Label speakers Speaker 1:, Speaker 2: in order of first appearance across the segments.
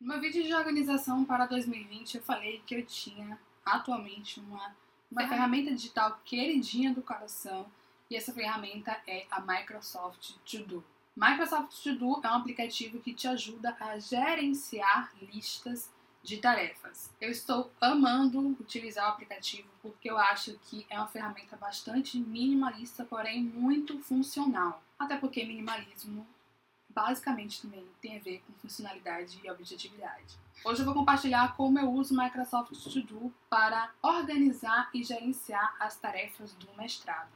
Speaker 1: No meu vídeo de organização para 2020, eu falei que eu tinha atualmente uma, uma ferramenta digital queridinha do coração e essa ferramenta é a Microsoft To Do. Microsoft To Do é um aplicativo que te ajuda a gerenciar listas de tarefas. Eu estou amando utilizar o aplicativo porque eu acho que é uma ferramenta bastante minimalista, porém muito funcional. Até porque minimalismo basicamente também tem a ver com funcionalidade e objetividade. Hoje eu vou compartilhar como eu uso o Microsoft To Do para organizar e gerenciar as tarefas do mestrado.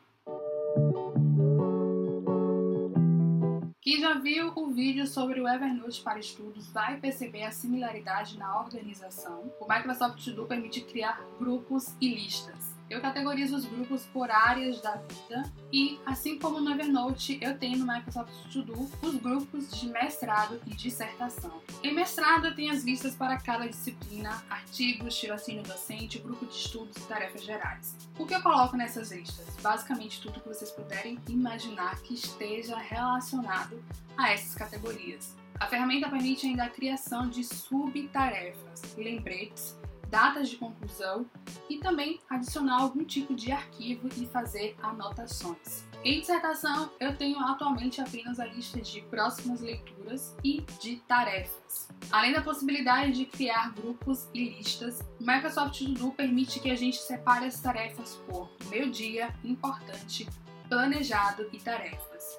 Speaker 1: Quem já viu o vídeo sobre o Evernote para estudos vai perceber a similaridade na organização. O Microsoft To Do permite criar grupos e listas. Eu categorizo os grupos por áreas da vida e, assim como no Evernote, eu tenho no Microsoft To Do os grupos de mestrado e dissertação. Em mestrado, eu tenho as listas para cada disciplina, artigos, tirocínio docente, grupo de estudos e tarefas gerais. O que eu coloco nessas listas? Basicamente tudo que vocês puderem imaginar que esteja relacionado a essas categorias. A ferramenta permite ainda a criação de subtarefas, lembretes datas de conclusão e também adicionar algum tipo de arquivo e fazer anotações. Em dissertação, eu tenho atualmente apenas a lista de próximas leituras e de tarefas. Além da possibilidade de criar grupos e listas, o Microsoft To Do permite que a gente separe as tarefas por meu dia, importante, planejado e tarefas.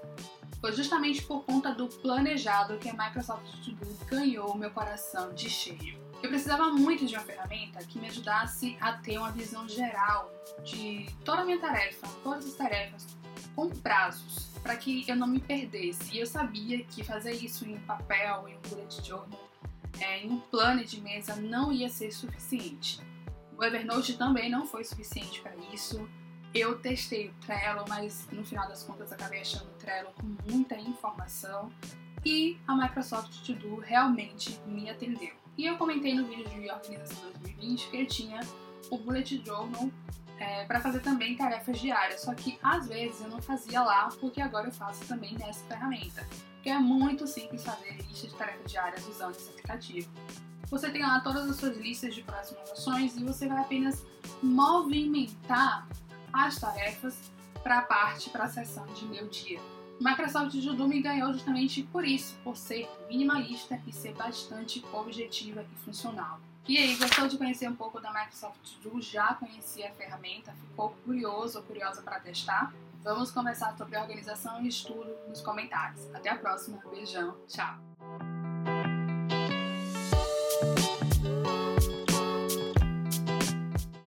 Speaker 1: Foi justamente por conta do planejado que a Microsoft To Do ganhou meu coração de cheio. Eu precisava muito de uma ferramenta que me ajudasse a ter uma visão geral de toda a minha tarefa, todas as tarefas, com prazos, para que eu não me perdesse. E eu sabia que fazer isso em papel, em um bullet journal, é, em um plano de mesa não ia ser suficiente. O Evernote também não foi suficiente para isso. Eu testei o Trello, mas no final das contas acabei achando o Trello com muita informação e a Microsoft To Do realmente me atendeu. E eu comentei no vídeo de organização 2020 que ele tinha o Bullet Journal é, para fazer também tarefas diárias, só que às vezes eu não fazia lá porque agora eu faço também nessa ferramenta, que é muito simples fazer lista de tarefas diárias usando esse aplicativo. Você tem lá todas as suas listas de próximas ações e você vai apenas movimentar as tarefas para a parte, para a seção de meu dia. Microsoft Judo me ganhou justamente por isso, por ser minimalista e ser bastante objetiva e funcional. E aí, gostou de conhecer um pouco da Microsoft Judo? Já conhecia a ferramenta? Ficou curioso ou curiosa para testar? Vamos conversar sobre organização e estudo nos comentários. Até a próxima, beijão, tchau!